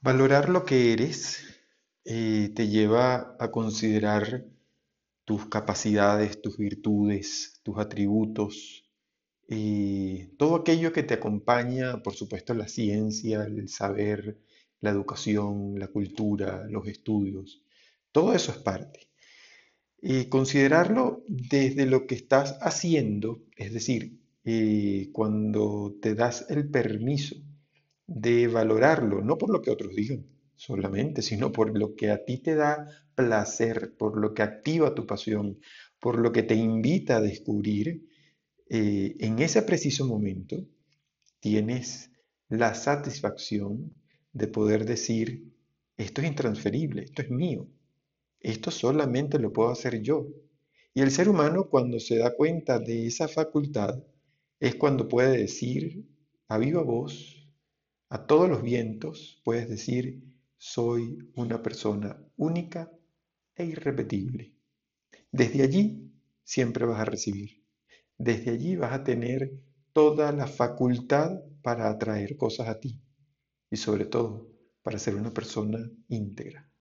Valorar lo que eres eh, te lleva a considerar tus capacidades, tus virtudes, tus atributos, eh, todo aquello que te acompaña, por supuesto, la ciencia, el saber, la educación, la cultura, los estudios. Todo eso es parte. Eh, considerarlo desde lo que estás haciendo, es decir, eh, cuando te das el permiso de valorarlo, no por lo que otros digan solamente, sino por lo que a ti te da placer, por lo que activa tu pasión, por lo que te invita a descubrir, eh, en ese preciso momento tienes la satisfacción de poder decir, esto es intransferible, esto es mío, esto solamente lo puedo hacer yo. Y el ser humano cuando se da cuenta de esa facultad es cuando puede decir a viva voz, a todos los vientos, puedes decir, soy una persona única e irrepetible. Desde allí siempre vas a recibir. Desde allí vas a tener toda la facultad para atraer cosas a ti y sobre todo para ser una persona íntegra.